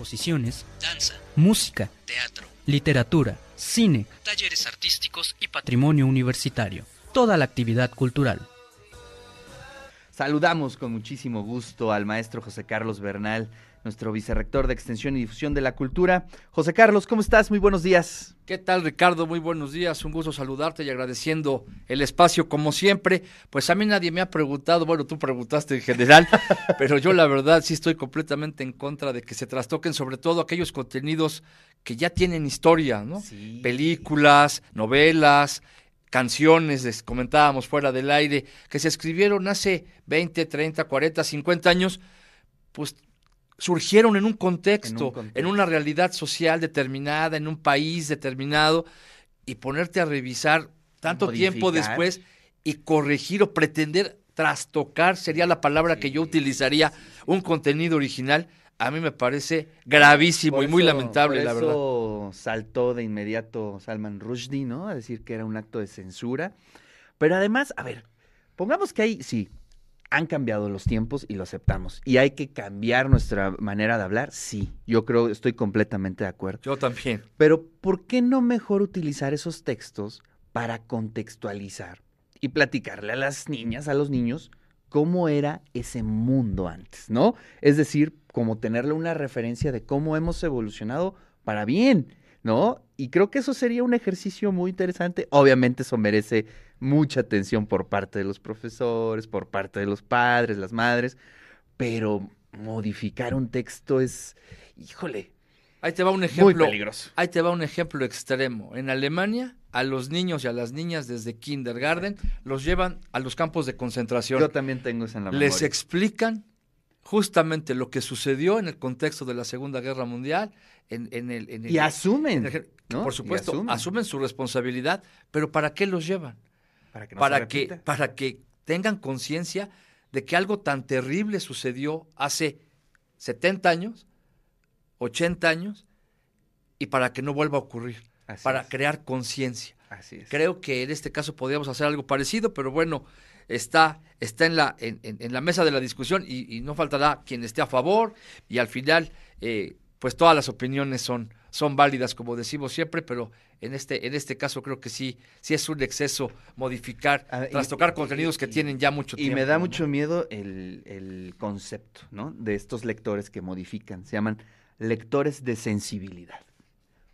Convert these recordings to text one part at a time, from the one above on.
exposiciones, danza, música, teatro, literatura, cine, talleres artísticos y patrimonio universitario. Toda la actividad cultural. Saludamos con muchísimo gusto al maestro José Carlos Bernal, nuestro vicerrector de Extensión y Difusión de la Cultura. José Carlos, ¿cómo estás? Muy buenos días. ¿Qué tal, Ricardo? Muy buenos días. Un gusto saludarte y agradeciendo el espacio como siempre. Pues a mí nadie me ha preguntado, bueno, tú preguntaste en general, pero yo la verdad sí estoy completamente en contra de que se trastoquen sobre todo aquellos contenidos que ya tienen historia, ¿no? Películas, novelas, canciones, les comentábamos fuera del aire, que se escribieron hace 20, 30, 40, 50 años, pues surgieron en un contexto, en, una realidad social determinada, en un país determinado, y ponerte a revisar tanto tiempo después y corregir o pretender trastocar, sería la palabra que yo utilizaría, un contenido original, a mí me parece gravísimo y muy lamentable, la verdad. saltó de inmediato Salman Rushdie, ¿no? A decir que era un acto de censura. Pero además, a ver, pongamos que hay, sí, han cambiado los tiempos y lo aceptamos. Y hay que cambiar nuestra manera de hablar, sí. Yo creo, estoy completamente de acuerdo. Yo también. Pero, ¿por qué no mejor utilizar esos textos para contextualizar y platicarle a las niñas, a los niños, cómo era ese mundo antes, ¿no? Es decir, como tenerle una referencia de cómo hemos evolucionado para bien, ¿no? Y creo que eso sería un ejercicio muy interesante. Obviamente eso merece mucha atención por parte de los profesores, por parte de los padres, las madres, pero modificar un texto es, híjole, Ahí te va un ejemplo. Muy peligroso. Ahí te va un ejemplo extremo. En Alemania, a los niños y a las niñas desde kindergarten los llevan a los campos de concentración. Yo también tengo eso en la memoria. Les explican justamente lo que sucedió en el contexto de la Segunda Guerra Mundial. En, el, y asumen. Por supuesto, asumen. su responsabilidad, pero ¿para qué los llevan? Para que, para que, para que tengan conciencia de que algo tan terrible sucedió hace 70 años 80 años y para que no vuelva a ocurrir, para crear conciencia. Creo que en este caso podríamos hacer algo parecido, pero bueno, está, está en, la, en, en la mesa de la discusión y, no faltará quien esté a favor y al final, eh, pues todas las opiniones son, son válidas, como decimos siempre, pero en este, en este caso creo que sí, sí es un exceso modificar, ah, trastocar contenidos que tienen ya mucho tiempo. Y me da mucho miedo el, el concepto, ¿no? De estos lectores que modifican, se llaman lectores de sensibilidad.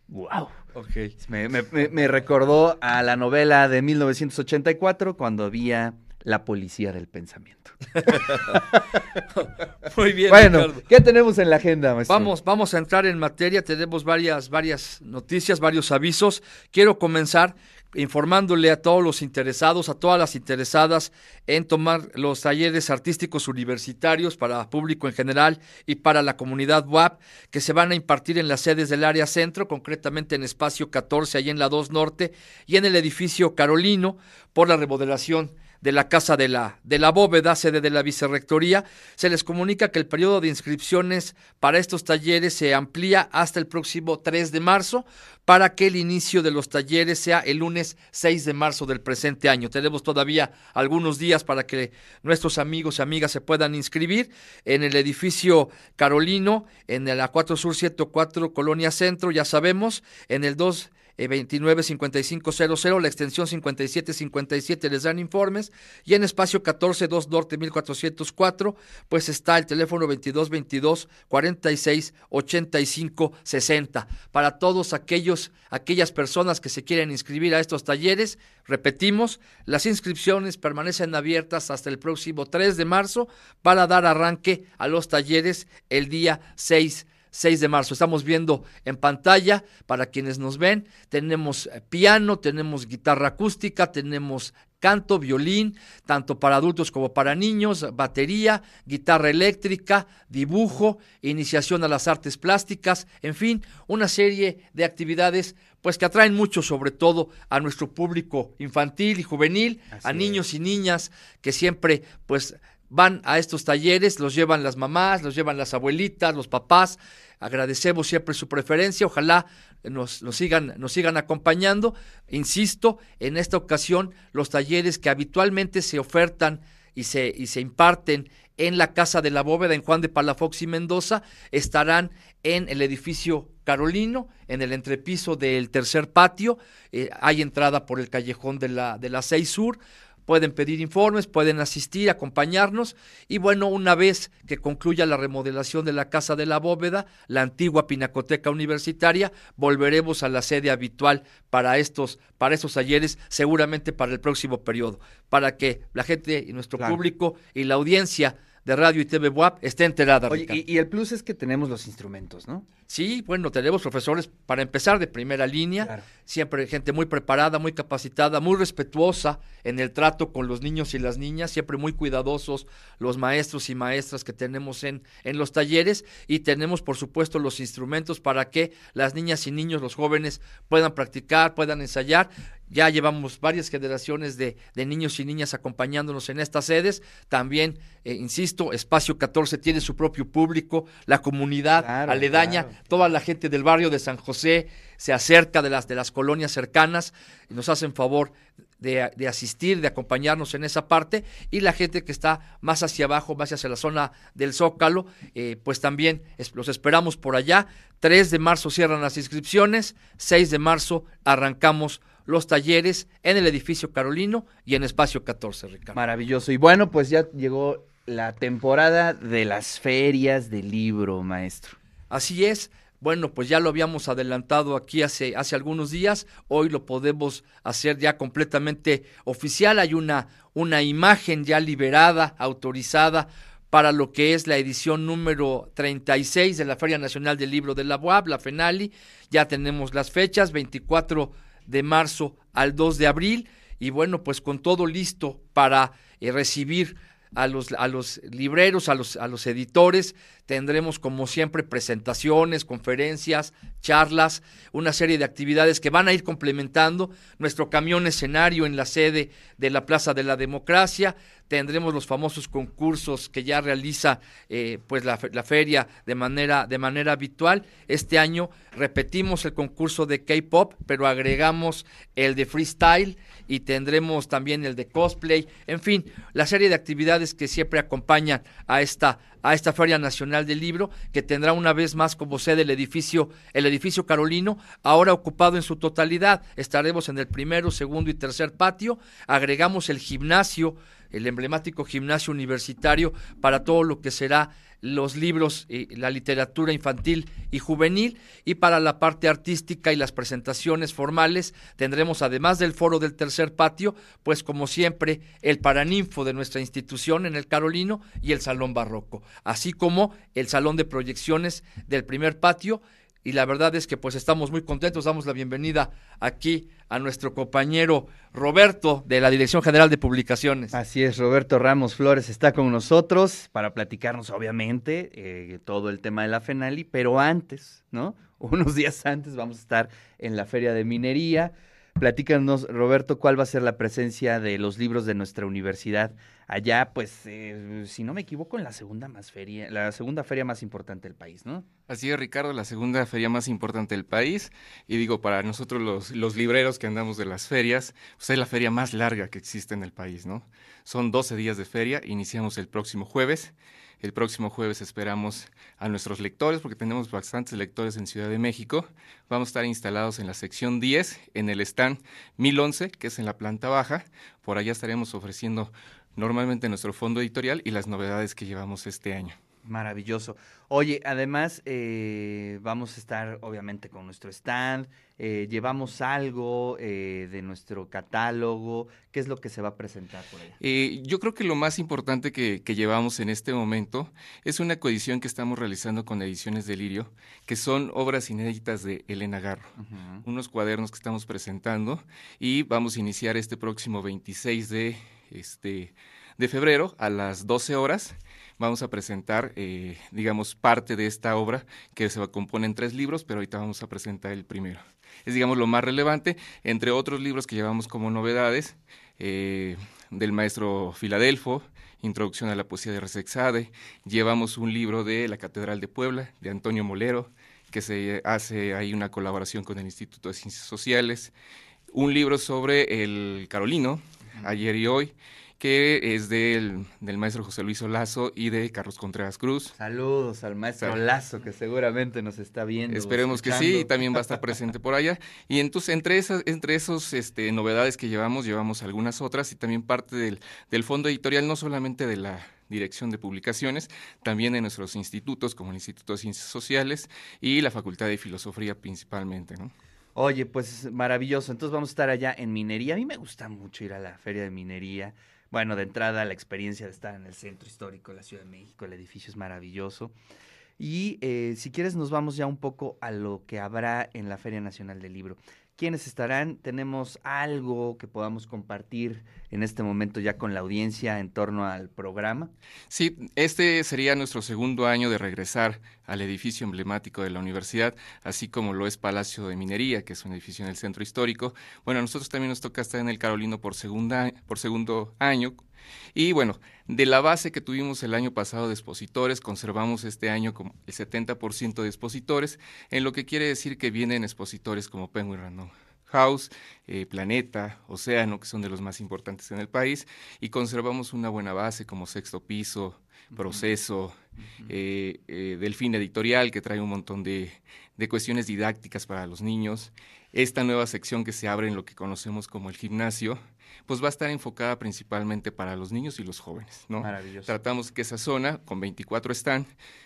¡Wow! Okay. Me, recordó a la novela de 1984 cuando había la policía del pensamiento. Muy bien. Bueno, ¿qué tenemos en la agenda, maestro? Vamos, vamos a entrar en materia. Tenemos varias, varias noticias, varios avisos. Quiero comenzar informándole a todos los interesados, a todas las interesadas en tomar los talleres artísticos universitarios para público en general y para la comunidad WAP que se van a impartir en las sedes del área centro, concretamente en espacio 14, ahí en la 2 Norte, y en el edificio Carolino por la remodelación de la Casa de la, de la Bóveda, sede de la Vicerrectoría, se les comunica que el periodo de inscripciones para estos talleres se amplía hasta el próximo 3 de marzo para que el inicio de los talleres sea el lunes 6 de marzo del presente año. Tenemos todavía algunos días para que nuestros amigos y amigas se puedan inscribir en el edificio Carolino, en la 4 Sur 104 Colonia Centro, ya sabemos, en el 2 295500, eh, la extensión 5757 les dan informes. Y en espacio 142 Norte 1404 pues está el teléfono 2222 46 85 60 para todos aquellos aquellas personas que se quieren inscribir a estos talleres repetimos las inscripciones permanecen abiertas hasta el próximo 3 de marzo para dar arranque a los talleres el día 6 6 de marzo. Estamos viendo en pantalla, para quienes nos ven, tenemos eh, piano, tenemos guitarra acústica, tenemos canto, violín, tanto para adultos como para niños, batería, guitarra eléctrica, dibujo, iniciación a las artes plásticas, en fin, una serie de actividades pues que atraen mucho sobre todo a nuestro público infantil y juvenil, a niños y niñas que siempre pues van a estos talleres, los llevan las mamás, los llevan las abuelitas, los papás. Agradecemos siempre su preferencia, ojalá nos, sigan, nos sigan acompañando. Insisto, en esta ocasión los talleres que habitualmente se ofertan y se, y se imparten en la Casa de la Bóveda, en Juan de Palafox y Mendoza, estarán en el edificio Carolino, en el entrepiso del tercer patio. Eh, hay entrada por el callejón de la, de la 6 Sur pueden pedir informes, pueden asistir, acompañarnos. Y bueno, una vez que concluya la remodelación de la Casa de la Bóveda, la antigua Pinacoteca Universitaria, volveremos a la sede habitual para estos, para estos talleres, seguramente para el próximo periodo, para que la gente y nuestro público y la audiencia de radio y TV WAP esté enterada. Oye, y, el plus es que tenemos los instrumentos, ¿no? Sí, bueno, tenemos profesores para empezar de primera línea, siempre gente muy preparada, muy capacitada, muy respetuosa en el trato con los niños y las niñas, siempre muy cuidadosos los maestros y maestras que tenemos en, en los talleres y tenemos por supuesto los instrumentos para que las niñas y niños, los jóvenes puedan practicar, puedan ensayar ya llevamos varias generaciones de, niños y niñas acompañándonos en estas sedes. También, eh, insisto, Espacio 14 tiene su propio público, la comunidad aledaña, toda la gente del barrio de San José se acerca de las, de las colonias cercanas y nos hacen favor de, de, asistir, de acompañarnos en esa parte, y la gente que está más hacia abajo, más hacia la zona del Zócalo, eh, pues también los esperamos por allá. 3 de marzo cierran las inscripciones, 6 de marzo arrancamos los talleres en el edificio Carolino y en Espacio 14, Ricardo. Maravilloso. Y bueno, pues ya llegó la temporada de las ferias de libro, maestro. Así es. Bueno, pues ya lo habíamos adelantado aquí hace, hace algunos días, hoy lo podemos hacer ya completamente oficial. Hay una, una imagen ya liberada, autorizada para lo que es la edición número 36 de la Feria Nacional del Libro de la UAB, la FENALI. Ya tenemos las fechas, 24 de marzo al 2 de abril y bueno, pues con todo listo para eh, recibir a los, a los libreros, a los, a los editores. Tendremos, como siempre, presentaciones, conferencias, charlas, una serie de actividades que van a ir complementando nuestro camión escenario en la sede de la Plaza de la Democracia tendremos los famosos concursos que ya realiza eh, pues la, feria de manera, de manera habitual. Este año repetimos el concurso de K-Pop, pero agregamos el de freestyle y tendremos también el de cosplay, en fin, la serie de actividades que siempre acompañan a esta a esta Feria Nacional del Libro, que tendrá una vez más como sede el edificio, el edificio Carolino, ahora ocupado en su totalidad. Estaremos en el primero, segundo y tercer patio. Agregamos el gimnasio el emblemático gimnasio universitario para todo lo que será los libros, y la literatura infantil y juvenil. Y para la parte artística y las presentaciones formales tendremos además del foro del tercer patio, pues como siempre el paraninfo de nuestra institución en el Carolino y el salón barroco, así como el salón de proyecciones del primer patio y la verdad es que pues estamos muy contentos, damos la bienvenida aquí a nuestro compañero Roberto de la Dirección General de Publicaciones. Así es, Roberto Ramos Flores está con nosotros para platicarnos obviamente eh, todo el tema de la FENALI, pero antes, ¿no? Unos días antes vamos a estar en la Feria de Minería. Platícanos, Roberto, cuál va a ser la presencia de los libros de nuestra universidad allá, pues, eh, si no me equivoco, en la segunda más feria, la segunda feria más importante del país, ¿no? Así es, Ricardo, la segunda feria más importante del país. Y digo, para nosotros los, libreros que andamos de las ferias, pues es la feria más larga que existe en el país, ¿no? Son 12 días de feria, iniciamos el próximo jueves. El próximo jueves esperamos a nuestros lectores, porque tenemos bastantes lectores en Ciudad de México. Vamos a estar instalados en la sección 10, en el stand 1011, que es en la planta baja. Por allá estaremos ofreciendo normalmente nuestro fondo editorial y las novedades que llevamos este año. Maravilloso. Oye, además eh, vamos a estar obviamente con nuestro stand, eh, llevamos algo eh, de nuestro catálogo, ¿qué es lo que se va a presentar por allá? yo creo que lo más importante que, llevamos en este momento es una coedición que estamos realizando con Ediciones Delirio, que son obras inéditas de Elena Garro, unos cuadernos que estamos presentando y vamos a iniciar este próximo 26 de, este, de febrero a las 12 horas vamos a presentar, eh, digamos, parte de esta obra que se compone en tres libros, pero ahorita vamos a presentar el primero. Es, digamos, lo más relevante, entre otros libros que llevamos como novedades, eh, del maestro Filadelfo, Introducción a la Poesía de Resexade, llevamos un libro de la Catedral de Puebla, de Antonio Molero, que se hace ahí una colaboración con el Instituto de Ciencias Sociales, un libro sobre el Carolino, ayer y hoy, que es del, del maestro José Luis Olazo y de Carlos Contreras Cruz. Saludos al maestro Olazo, que seguramente nos está viendo. Esperemos que sí, y también va a estar presente por allá. Y entonces, entre esas, entre esos este, novedades que llevamos, llevamos algunas otras y también parte del, del fondo editorial, no solamente de la Dirección de Publicaciones, también en nuestros institutos como el Instituto de Ciencias Sociales y la Facultad de Filosofía principalmente, ¿no? Oye, pues maravilloso. Entonces vamos a estar allá en minería. A mí me gusta mucho ir a la feria de minería. Bueno, de entrada la experiencia de estar en el centro histórico de la Ciudad de México, el edificio es maravilloso. Y eh, si quieres nos vamos ya un poco a lo que habrá en la Feria Nacional del Libro. ¿Quiénes estarán? ¿Tenemos algo que podamos compartir en este momento ya con la audiencia en torno al programa? Sí, este sería nuestro segundo año de regresar al edificio emblemático de la universidad, así como lo es Palacio de Minería, que es un edificio en el centro histórico. Bueno, a nosotros también nos toca estar en el Carolino por, segunda, por segundo año y bueno, de la base que tuvimos el año pasado de expositores, conservamos este año como el 70% de expositores, en lo que quiere decir que vienen expositores como Penguin Random House, eh, Planeta, Océano, que son de los más importantes en el país, y conservamos una buena base como Sexto Piso, Proceso, eh, eh, Delfín Editorial, que trae un montón de, de cuestiones didácticas para los niños, esta nueva sección que se abre en lo que conocemos como el gimnasio, pues va a estar enfocada principalmente para los niños y los jóvenes, ¿no? Maravilloso. Tratamos que esa zona, con 24 están,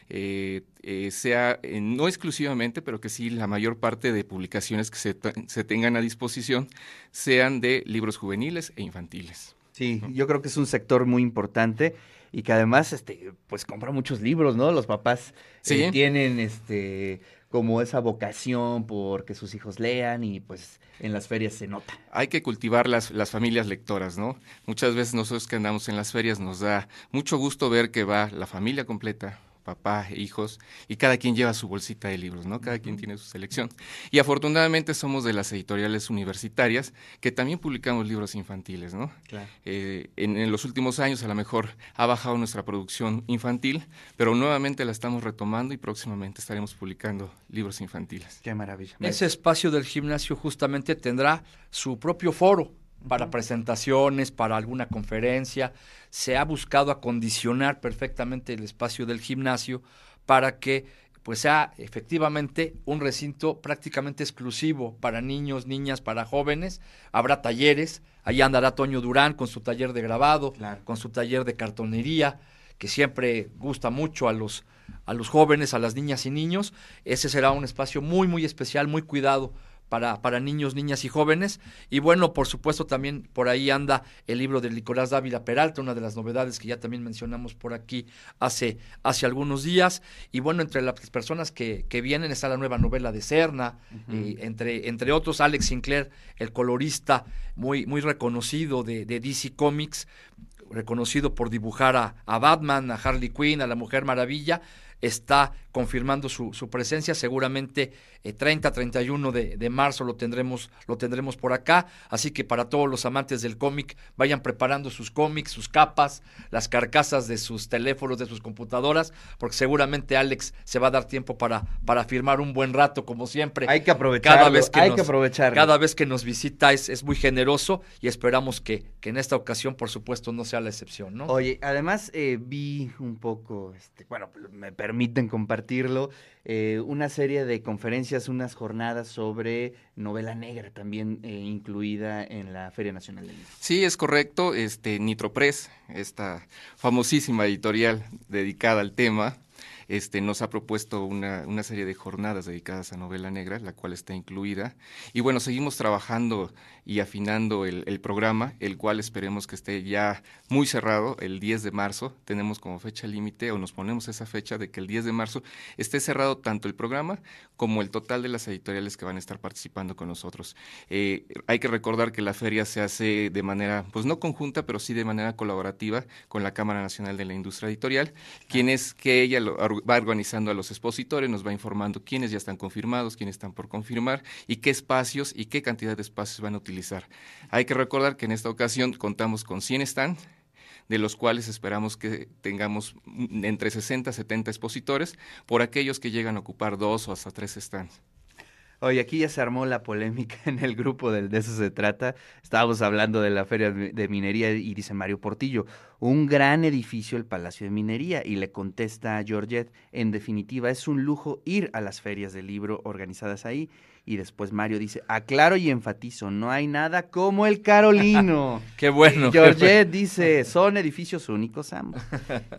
eh, eh, sea, eh, no exclusivamente, pero que sí la mayor parte de publicaciones que se, se, tengan a disposición sean de libros juveniles e infantiles. Sí, yo creo que es un sector muy importante y que además, este, pues compra muchos libros, ¿no? Los papás ¿Sí? tienen, este, como esa vocación por que sus hijos lean y pues en las ferias se nota. Hay que cultivar las, las familias lectoras, ¿no? Muchas veces nosotros que andamos en las ferias nos da mucho gusto ver que va la familia completa, papá, hijos, y cada quien lleva su bolsita de libros, ¿no? Cada quien tiene su selección. Y afortunadamente somos de las editoriales universitarias que también publicamos libros infantiles, ¿no? Claro. Eh, en, en, los últimos años a lo mejor ha bajado nuestra producción infantil, pero nuevamente la estamos retomando y próximamente estaremos publicando libros infantiles. Qué maravilla. Ese espacio del gimnasio justamente tendrá su propio foro para presentaciones, para alguna conferencia. Se ha buscado acondicionar perfectamente el espacio del gimnasio para que pues sea efectivamente un recinto prácticamente exclusivo para niños, niñas, para jóvenes. Habrá talleres, ahí andará Toño Durán con su taller de grabado, claro. con su taller de cartonería, que siempre gusta mucho a los, a los jóvenes, a las niñas y niños. Ese será un espacio muy, muy especial, muy cuidado para, para, niños, niñas y jóvenes. Y bueno, por supuesto, también por ahí anda el libro de Nicolás Dávila Peralta, una de las novedades que ya también mencionamos por aquí hace, hace algunos días. Y bueno, entre las personas que, que vienen está la nueva novela de Serna, uh -huh. y entre, entre otros Alex Sinclair, el colorista muy, muy reconocido de, de DC Comics, reconocido por dibujar a, a Batman, a Harley Quinn, a la Mujer Maravilla está confirmando su, su presencia. Seguramente eh, 30, 31 de, de, marzo lo tendremos, lo tendremos por acá. Así que para todos los amantes del cómic, vayan preparando sus cómics, sus capas, las carcasas de sus teléfonos, de sus computadoras, porque seguramente Alex se va a dar tiempo para, para firmar un buen rato, como siempre. Hay que aprovecharlo. Cada vez que hay nos, que aprovecharlo. Cada vez que nos visita es, es muy generoso y esperamos que, que, en esta ocasión, por supuesto, no sea la excepción, ¿no? Oye, además eh, vi un poco, este, bueno, me permiten compartirlo, eh, una serie de conferencias, unas jornadas sobre novela negra también eh, incluida en la Feria Nacional del Libro. Sí, es correcto. Este Nitropress, esta famosísima editorial dedicada al tema, este, nos ha propuesto una, una, serie de jornadas dedicadas a novela negra, la cual está incluida. Y bueno, seguimos trabajando y afinando el, el, programa, el cual esperemos que esté ya muy cerrado el 10 de marzo. Tenemos como fecha límite o nos ponemos esa fecha de que el 10 de marzo esté cerrado tanto el programa como el total de las editoriales que van a estar participando con nosotros. Eh, hay que recordar que la feria se hace de manera, pues no conjunta, pero sí de manera colaborativa con la Cámara Nacional de la Industria Editorial, quien es que ella lo, va organizando a los expositores, nos va informando quiénes ya están confirmados, quiénes están por confirmar y qué espacios y qué cantidad de espacios van a utilizar. Hay que recordar que en esta ocasión contamos con 100 stands, de los cuales esperamos que tengamos entre 60 y 70 expositores, por aquellos que llegan a ocupar dos o hasta tres stands. Oye, aquí ya se armó la polémica en el grupo del De eso se trata. Estábamos hablando de la Feria de Minería y dice Mario Portillo, un gran edificio el Palacio de Minería. Y le contesta a Georgette, en definitiva, es un lujo ir a las ferias de libro organizadas ahí. Y después Mario dice, aclaro y enfatizo, no hay nada como el Carolino. qué bueno. Georgette dice, son edificios únicos ambos.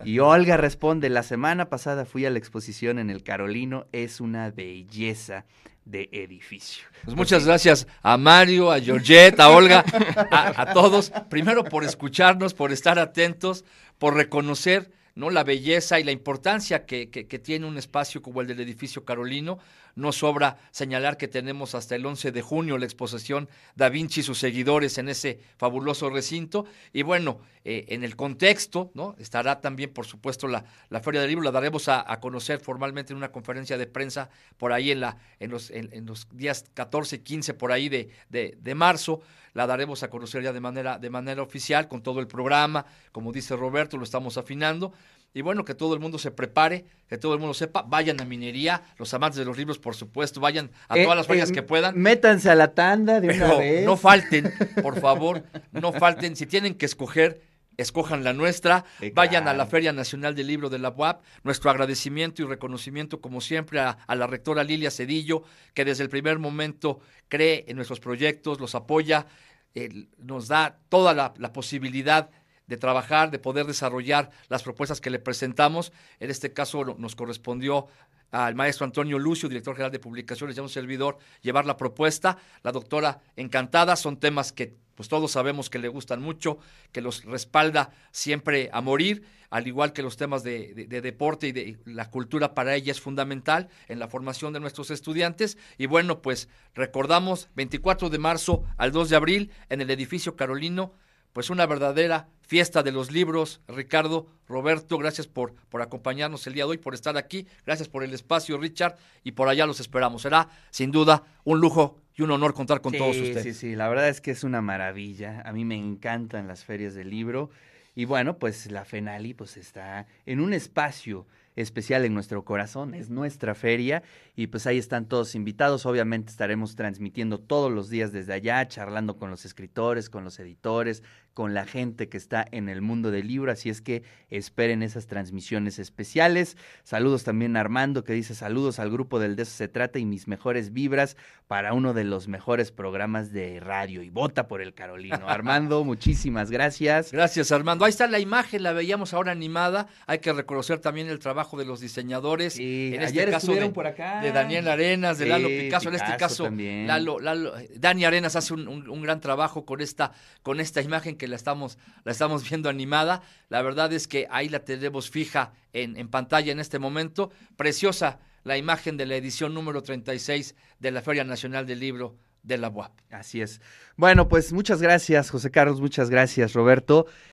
Y Olga responde, la semana pasada fui a la exposición en el Carolino, es una belleza de edificio. Pues muchas gracias a Mario, a Georgette, a Olga, a, todos, primero por escucharnos, por estar atentos, por reconocer ¿no? la belleza y la importancia que, que, tiene un espacio como el del edificio Carolino. No sobra señalar que tenemos hasta el 11 de junio la exposición Da Vinci y sus seguidores en ese fabuloso recinto. Y bueno, eh, en el contexto, ¿no? Estará también, por supuesto, la, la Feria del Libro, la daremos a, conocer formalmente en una conferencia de prensa por ahí en, la, en, los, en, los días 14 y 15 por ahí de, de, de marzo la daremos a conocer ya de manera, de manera oficial con todo el programa, como dice Roberto, lo estamos afinando. Y bueno, que todo el mundo se prepare, que todo el mundo sepa, vayan a minería, los amantes de los libros, por supuesto, vayan a todas las ferias que puedan. Métanse a la tanda de una vez. No falten, por favor, no falten. Si tienen que escoger, escojan la nuestra, vayan a la Feria Nacional del Libro de la UAP. Nuestro agradecimiento y reconocimiento, como siempre, a, la rectora Lilia Cedillo, que desde el primer momento cree en nuestros proyectos, los apoya, eh, nos da toda la, la posibilidad de trabajar, de poder desarrollar las propuestas que le presentamos. En este caso nos correspondió al maestro Antonio Lucio, director general de publicaciones, ya un servidor, llevar la propuesta. La doctora encantada, son temas que pues todos sabemos que le gustan mucho, que los respalda siempre a morir, al igual que los temas de, de, deporte y de la cultura para ella es fundamental en la formación de nuestros estudiantes. Y bueno, pues recordamos 24 de marzo al 2 de abril en el edificio Carolino pues una verdadera fiesta de los libros. Ricardo, Roberto, gracias por, por acompañarnos el día de hoy, por estar aquí. Gracias por el espacio, Richard, y por allá los esperamos. Será, sin duda, un lujo y un honor contar con todos ustedes. Sí, sí, la verdad es que es una maravilla. A mí me encantan las ferias del libro. Y bueno, pues la FENALI pues está en un espacio especial en nuestro corazón, es nuestra feria y pues ahí están todos invitados. Obviamente estaremos transmitiendo todos los días desde allá, charlando con los escritores, con los editores, con la gente que está en el mundo del libro, así es que esperen esas transmisiones especiales. Saludos también a Armando que dice saludos al grupo del De eso se trata y mis mejores vibras para uno de los mejores programas de radio y vota por el Carolino. Armando, muchísimas gracias. Gracias Armando. Ahí está la imagen, la veíamos ahora animada. Hay que reconocer también el trabajo de los diseñadores. en este caso de, por acá. de, Daniel Arenas, de Lalo Picasso, en este caso Lalo, Lalo, Dani Arenas hace un, un, gran trabajo con esta, con esta imagen que la estamos, la estamos viendo animada. La verdad es que ahí la tenemos fija en, en pantalla en este momento. Preciosa la imagen de la edición número 36 de la Feria Nacional del Libro de la UAP. Así es. Bueno, pues muchas gracias, José Carlos, muchas gracias, Roberto.